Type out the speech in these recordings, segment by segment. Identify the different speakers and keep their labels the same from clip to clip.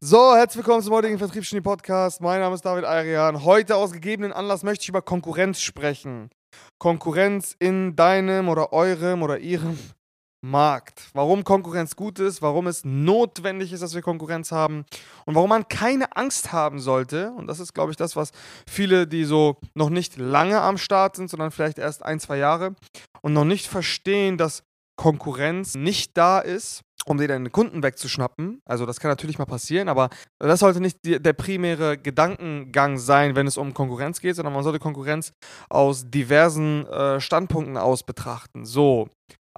Speaker 1: So, herzlich willkommen zum heutigen Vertriebsgenie Podcast. Mein Name ist David Arian. Heute aus gegebenen Anlass möchte ich über Konkurrenz sprechen. Konkurrenz in deinem oder eurem oder ihrem Markt. Warum Konkurrenz gut ist, warum es notwendig ist, dass wir Konkurrenz haben und warum man keine Angst haben sollte. Und das ist, glaube ich, das, was viele, die so noch nicht lange am Start sind, sondern vielleicht erst ein, zwei Jahre und noch nicht verstehen, dass Konkurrenz nicht da ist, um dir deine Kunden wegzuschnappen. Also das kann natürlich mal passieren, aber das sollte nicht die, der primäre Gedankengang sein, wenn es um Konkurrenz geht, sondern man sollte Konkurrenz aus diversen äh, Standpunkten aus betrachten. So,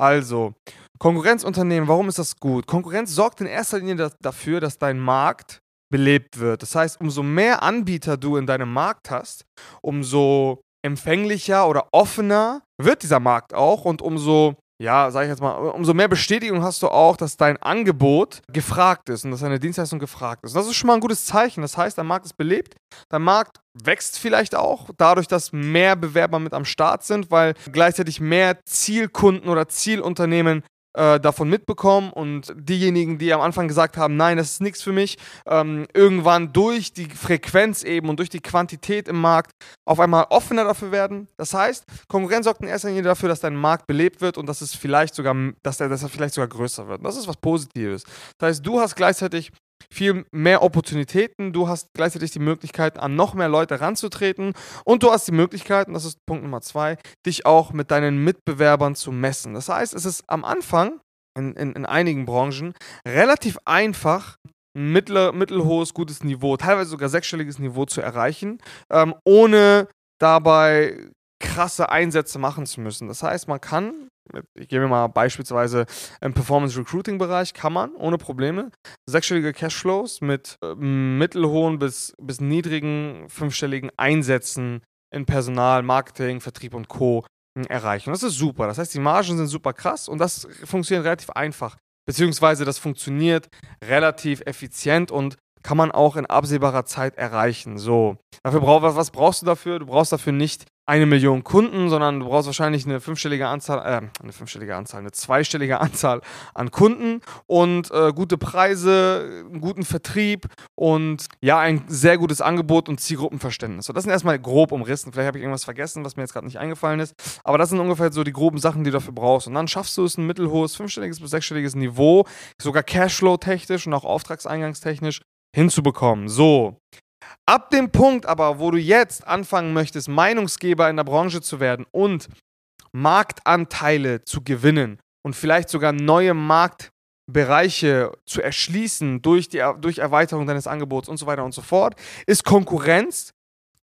Speaker 1: also, Konkurrenzunternehmen, warum ist das gut? Konkurrenz sorgt in erster Linie da dafür, dass dein Markt belebt wird. Das heißt, umso mehr Anbieter du in deinem Markt hast, umso empfänglicher oder offener wird dieser Markt auch und umso ja, sag ich jetzt mal, umso mehr Bestätigung hast du auch, dass dein Angebot gefragt ist und dass deine Dienstleistung gefragt ist. Und das ist schon mal ein gutes Zeichen. Das heißt, dein Markt ist belebt, dein Markt wächst vielleicht auch, dadurch, dass mehr Bewerber mit am Start sind, weil gleichzeitig mehr Zielkunden oder Zielunternehmen äh, davon mitbekommen und diejenigen, die am Anfang gesagt haben, nein, das ist nichts für mich, ähm, irgendwann durch die Frequenz eben und durch die Quantität im Markt auf einmal offener dafür werden. Das heißt, Konkurrenz sorgt in erster Linie dafür, dass dein Markt belebt wird und dass es vielleicht sogar, dass er, dass er vielleicht sogar größer wird. Das ist was Positives. Das heißt, du hast gleichzeitig viel mehr Opportunitäten, du hast gleichzeitig die Möglichkeit, an noch mehr Leute ranzutreten und du hast die Möglichkeit, und das ist Punkt Nummer zwei, dich auch mit deinen Mitbewerbern zu messen. Das heißt, es ist am Anfang in, in, in einigen Branchen relativ einfach, ein mittler, mittelhohes, gutes Niveau, teilweise sogar sechsstelliges Niveau zu erreichen, ähm, ohne dabei krasse Einsätze machen zu müssen. Das heißt, man kann ich gebe mir mal beispielsweise im Performance Recruiting Bereich, kann man ohne Probleme sechsstellige Cashflows mit äh, mittelhohen bis, bis niedrigen fünfstelligen Einsätzen in Personal, Marketing, Vertrieb und Co. erreichen. Das ist super. Das heißt, die Margen sind super krass und das funktioniert relativ einfach. Beziehungsweise das funktioniert relativ effizient und kann man auch in absehbarer Zeit erreichen. So, dafür brauch, was, was brauchst du dafür? Du brauchst dafür nicht eine Million Kunden, sondern du brauchst wahrscheinlich eine fünfstellige Anzahl, äh, eine fünfstellige Anzahl, eine zweistellige Anzahl an Kunden und äh, gute Preise, einen guten Vertrieb und ja, ein sehr gutes Angebot und Zielgruppenverständnis. So, das sind erstmal grob umrissen. Vielleicht habe ich irgendwas vergessen, was mir jetzt gerade nicht eingefallen ist, aber das sind ungefähr so die groben Sachen, die du dafür brauchst. Und dann schaffst du es ein mittelhohes, fünfstelliges bis sechsstelliges Niveau, sogar Cashflow-technisch und auch auftragseingangstechnisch hinzubekommen. So. Ab dem Punkt aber, wo du jetzt anfangen möchtest, Meinungsgeber in der Branche zu werden und Marktanteile zu gewinnen und vielleicht sogar neue Marktbereiche zu erschließen durch, die, durch Erweiterung deines Angebots und so weiter und so fort, ist Konkurrenz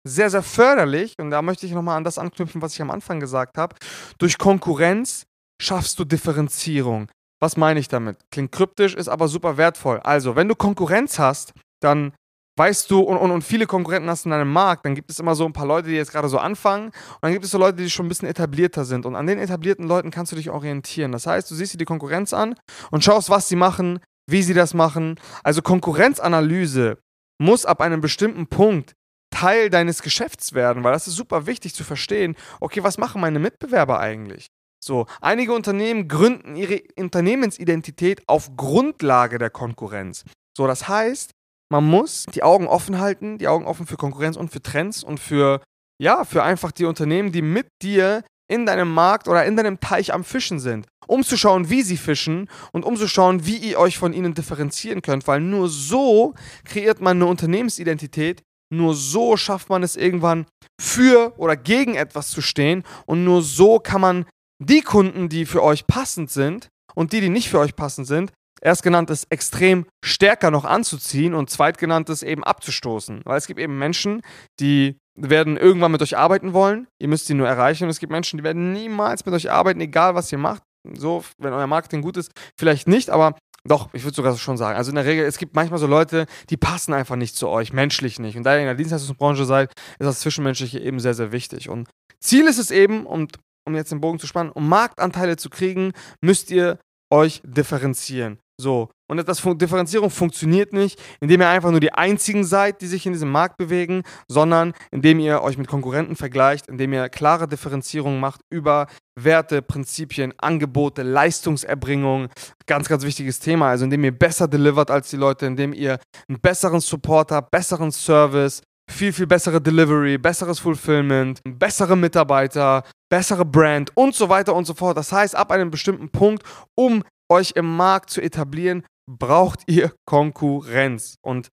Speaker 1: sehr, sehr förderlich. Und da möchte ich nochmal an das anknüpfen, was ich am Anfang gesagt habe. Durch Konkurrenz schaffst du Differenzierung. Was meine ich damit? Klingt kryptisch, ist aber super wertvoll. Also, wenn du Konkurrenz hast, dann weißt du, und, und, und viele Konkurrenten hast in deinem Markt, dann gibt es immer so ein paar Leute, die jetzt gerade so anfangen, und dann gibt es so Leute, die schon ein bisschen etablierter sind. Und an den etablierten Leuten kannst du dich orientieren. Das heißt, du siehst dir die Konkurrenz an und schaust, was sie machen, wie sie das machen. Also Konkurrenzanalyse muss ab einem bestimmten Punkt Teil deines Geschäfts werden, weil das ist super wichtig zu verstehen, okay, was machen meine Mitbewerber eigentlich? So, einige Unternehmen gründen ihre Unternehmensidentität auf Grundlage der Konkurrenz. So, das heißt, man muss die Augen offen halten, die Augen offen für Konkurrenz und für Trends und für, ja, für einfach die Unternehmen, die mit dir in deinem Markt oder in deinem Teich am Fischen sind, um zu schauen, wie sie fischen und um zu schauen, wie ihr euch von ihnen differenzieren könnt, weil nur so kreiert man eine Unternehmensidentität, nur so schafft man es irgendwann für oder gegen etwas zu stehen und nur so kann man die Kunden, die für euch passend sind und die, die nicht für euch passend sind, erstgenanntes extrem stärker noch anzuziehen und zweitgenanntes eben abzustoßen. Weil es gibt eben Menschen, die werden irgendwann mit euch arbeiten wollen, ihr müsst sie nur erreichen und es gibt Menschen, die werden niemals mit euch arbeiten, egal was ihr macht. So, wenn euer Marketing gut ist, vielleicht nicht, aber doch, ich würde sogar schon sagen. Also in der Regel, es gibt manchmal so Leute, die passen einfach nicht zu euch, menschlich nicht. Und da ihr in der Dienstleistungsbranche seid, ist das Zwischenmenschliche eben sehr, sehr wichtig. Und Ziel ist es eben, und um jetzt den Bogen zu spannen, um Marktanteile zu kriegen, müsst ihr euch differenzieren. So. Und das Differenzierung funktioniert nicht, indem ihr einfach nur die einzigen seid, die sich in diesem Markt bewegen, sondern indem ihr euch mit Konkurrenten vergleicht, indem ihr klare Differenzierung macht über Werte, Prinzipien, Angebote, Leistungserbringung. Ganz, ganz wichtiges Thema. Also indem ihr besser delivert als die Leute, indem ihr einen besseren Support habt, besseren Service, viel, viel bessere Delivery, besseres Fulfillment, bessere Mitarbeiter, bessere Brand und so weiter und so fort. Das heißt, ab einem bestimmten Punkt, um euch im Markt zu etablieren, braucht ihr Konkurrenz. Und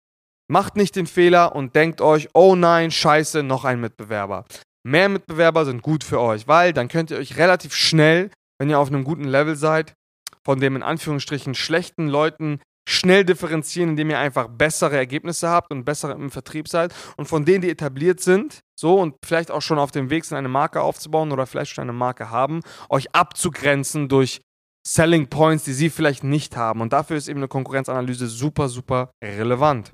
Speaker 1: macht nicht den Fehler und denkt euch, oh nein, scheiße, noch ein Mitbewerber. Mehr Mitbewerber sind gut für euch, weil dann könnt ihr euch relativ schnell, wenn ihr auf einem guten Level seid, von dem in Anführungsstrichen schlechten Leuten schnell differenzieren, indem ihr einfach bessere Ergebnisse habt und besser im Vertrieb seid. Und von denen, die etabliert sind, so und vielleicht auch schon auf dem Weg sind, eine Marke aufzubauen oder vielleicht schon eine Marke haben, euch abzugrenzen durch Selling Points, die sie vielleicht nicht haben. Und dafür ist eben eine Konkurrenzanalyse super, super relevant.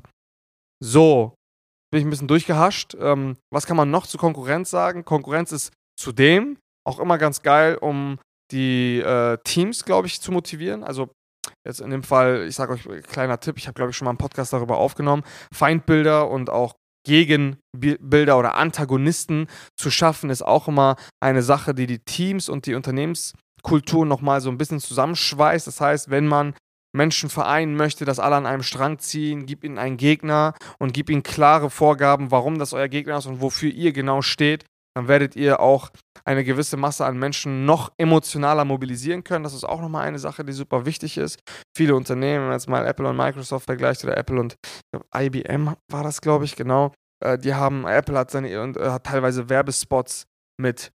Speaker 1: So, bin ich ein bisschen durchgehascht. Ähm, was kann man noch zu Konkurrenz sagen? Konkurrenz ist zudem auch immer ganz geil, um die äh, Teams, glaube ich, zu motivieren. Also jetzt in dem Fall, ich sage euch, kleiner Tipp, ich habe, glaube ich, schon mal einen Podcast darüber aufgenommen, Feindbilder und auch Gegenbilder oder Antagonisten zu schaffen, ist auch immer eine Sache, die die Teams und die Unternehmenskultur nochmal so ein bisschen zusammenschweißt. Das heißt, wenn man Menschen vereinen möchte, dass alle an einem Strang ziehen, gib ihnen einen Gegner und gib ihnen klare Vorgaben, warum das euer Gegner ist und wofür ihr genau steht dann werdet ihr auch eine gewisse Masse an Menschen noch emotionaler mobilisieren können. Das ist auch nochmal eine Sache, die super wichtig ist. Viele Unternehmen, wenn man jetzt mal Apple und Microsoft vergleicht oder Apple und IBM war das, glaube ich, genau. Äh, die haben, Apple hat, seine, und, äh, hat teilweise Werbespots mit,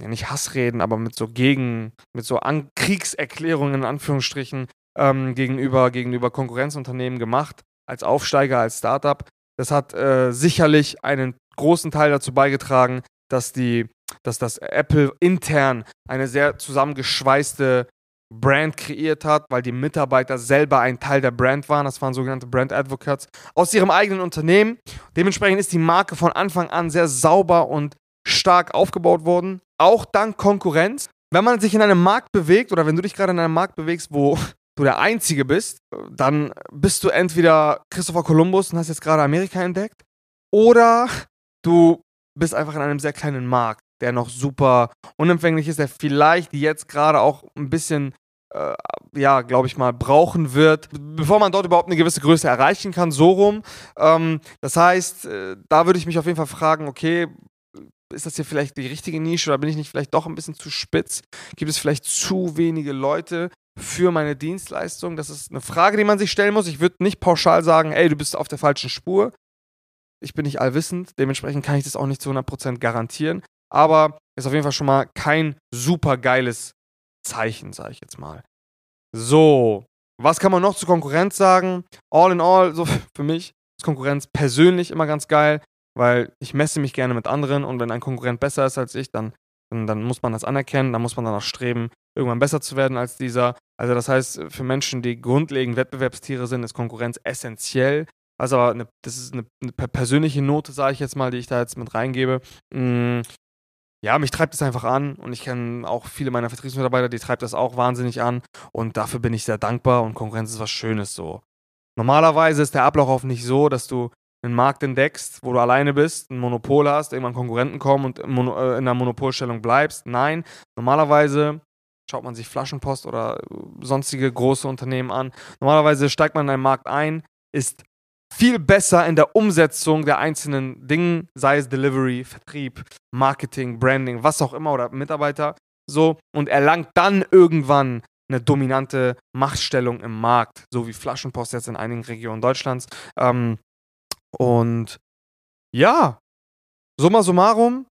Speaker 1: ja, nicht Hassreden, aber mit so Gegen, mit so An Kriegserklärungen in Anführungsstrichen ähm, gegenüber, gegenüber Konkurrenzunternehmen gemacht, als Aufsteiger, als Startup. Das hat äh, sicherlich einen großen Teil dazu beigetragen, dass die, dass das Apple intern eine sehr zusammengeschweißte Brand kreiert hat, weil die Mitarbeiter selber ein Teil der Brand waren. Das waren sogenannte Brand Advocates aus ihrem eigenen Unternehmen. Dementsprechend ist die Marke von Anfang an sehr sauber und stark aufgebaut worden. Auch dank Konkurrenz. Wenn man sich in einem Markt bewegt oder wenn du dich gerade in einem Markt bewegst, wo du der Einzige bist, dann bist du entweder Christopher Columbus und hast jetzt gerade Amerika entdeckt oder du bist einfach in einem sehr kleinen Markt, der noch super unempfänglich ist, der vielleicht jetzt gerade auch ein bisschen, äh, ja, glaube ich mal, brauchen wird, bevor man dort überhaupt eine gewisse Größe erreichen kann, so rum. Ähm, das heißt, äh, da würde ich mich auf jeden Fall fragen, okay, ist das hier vielleicht die richtige Nische oder bin ich nicht vielleicht doch ein bisschen zu spitz? Gibt es vielleicht zu wenige Leute für meine Dienstleistung? Das ist eine Frage, die man sich stellen muss. Ich würde nicht pauschal sagen, ey, du bist auf der falschen Spur ich bin nicht allwissend, dementsprechend kann ich das auch nicht zu 100% garantieren. Aber ist auf jeden Fall schon mal kein super geiles Zeichen, sage ich jetzt mal. So, was kann man noch zu Konkurrenz sagen? All in all, so für mich ist Konkurrenz persönlich immer ganz geil, weil ich messe mich gerne mit anderen und wenn ein Konkurrent besser ist als ich, dann, dann, dann muss man das anerkennen, dann muss man danach streben, irgendwann besser zu werden als dieser. Also das heißt, für Menschen, die grundlegend Wettbewerbstiere sind, ist Konkurrenz essentiell. Also eine, das ist eine, eine persönliche Note, sage ich jetzt mal, die ich da jetzt mit reingebe. Mm, ja, mich treibt es einfach an und ich kenne auch viele meiner Vertriebsmitarbeiter, die treibt das auch wahnsinnig an und dafür bin ich sehr dankbar und Konkurrenz ist was Schönes so. Normalerweise ist der Ablauf nicht so, dass du einen Markt entdeckst, wo du alleine bist, ein Monopol hast, irgendwann Konkurrenten kommen und in äh, einer Monopolstellung bleibst. Nein, normalerweise schaut man sich Flaschenpost oder sonstige große Unternehmen an. Normalerweise steigt man in einen Markt ein, ist viel besser in der Umsetzung der einzelnen Dinge, sei es Delivery, Vertrieb, Marketing, Branding, was auch immer oder Mitarbeiter, so und erlangt dann irgendwann eine dominante Machtstellung im Markt, so wie Flaschenpost jetzt in einigen Regionen Deutschlands. Ähm, und ja, summa summarum,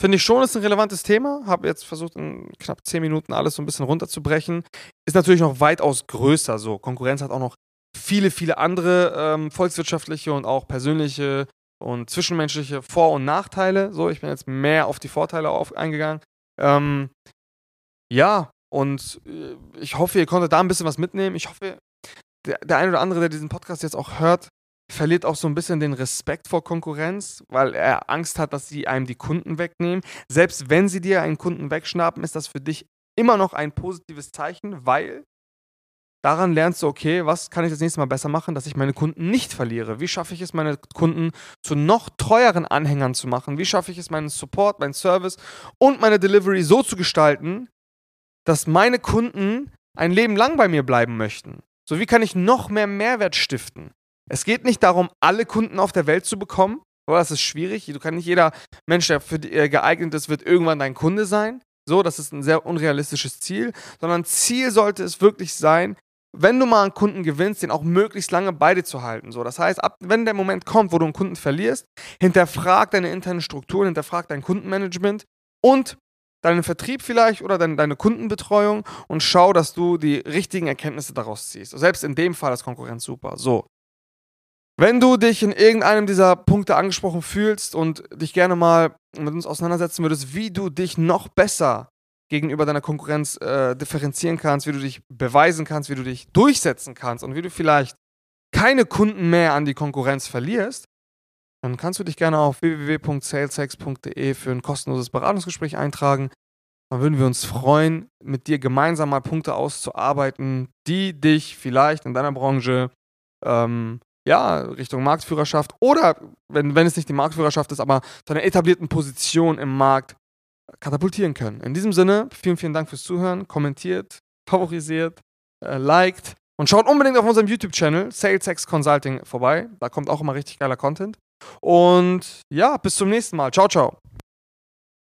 Speaker 1: finde ich schon, ist ein relevantes Thema. Habe jetzt versucht, in knapp zehn Minuten alles so ein bisschen runterzubrechen. Ist natürlich noch weitaus größer so. Konkurrenz hat auch noch viele, viele andere ähm, volkswirtschaftliche und auch persönliche und zwischenmenschliche Vor- und Nachteile. So, ich bin jetzt mehr auf die Vorteile auf, eingegangen. Ähm, ja, und äh, ich hoffe, ihr konntet da ein bisschen was mitnehmen. Ich hoffe, der, der eine oder andere, der diesen Podcast jetzt auch hört, verliert auch so ein bisschen den Respekt vor Konkurrenz, weil er Angst hat, dass sie einem die Kunden wegnehmen. Selbst wenn sie dir einen Kunden wegschnappen, ist das für dich immer noch ein positives Zeichen, weil daran lernst du, okay, was kann ich das nächste Mal besser machen, dass ich meine Kunden nicht verliere? Wie schaffe ich es, meine Kunden zu noch treueren Anhängern zu machen? Wie schaffe ich es, meinen Support, meinen Service und meine Delivery so zu gestalten, dass meine Kunden ein Leben lang bei mir bleiben möchten? So, wie kann ich noch mehr Mehrwert stiften? Es geht nicht darum, alle Kunden auf der Welt zu bekommen. aber das ist schwierig. Du kann nicht jeder Mensch, der für die, äh, geeignet ist, wird irgendwann dein Kunde sein. So, das ist ein sehr unrealistisches Ziel. Sondern Ziel sollte es wirklich sein, wenn du mal einen Kunden gewinnst, den auch möglichst lange bei dir zu halten. So, das heißt, ab, wenn der Moment kommt, wo du einen Kunden verlierst, hinterfrag deine internen Strukturen, hinterfrag dein Kundenmanagement und deinen Vertrieb vielleicht oder deine, deine Kundenbetreuung und schau, dass du die richtigen Erkenntnisse daraus ziehst. Selbst in dem Fall ist Konkurrenz super. So. Wenn du dich in irgendeinem dieser Punkte angesprochen fühlst und dich gerne mal mit uns auseinandersetzen würdest, wie du dich noch besser gegenüber deiner Konkurrenz äh, differenzieren kannst, wie du dich beweisen kannst, wie du dich durchsetzen kannst und wie du vielleicht keine Kunden mehr an die Konkurrenz verlierst, dann kannst du dich gerne auf www.saleshex.de für ein kostenloses Beratungsgespräch eintragen. Dann würden wir uns freuen, mit dir gemeinsam mal Punkte auszuarbeiten, die dich vielleicht in deiner Branche ähm, ja, Richtung Marktführerschaft oder, wenn, wenn es nicht die Marktführerschaft ist, aber zu einer etablierten Position im Markt katapultieren können. In diesem Sinne, vielen, vielen Dank fürs Zuhören. Kommentiert, favorisiert, äh, liked und schaut unbedingt auf unserem YouTube-Channel SalesX Consulting vorbei. Da kommt auch immer richtig geiler Content. Und ja, bis zum nächsten Mal. Ciao, ciao.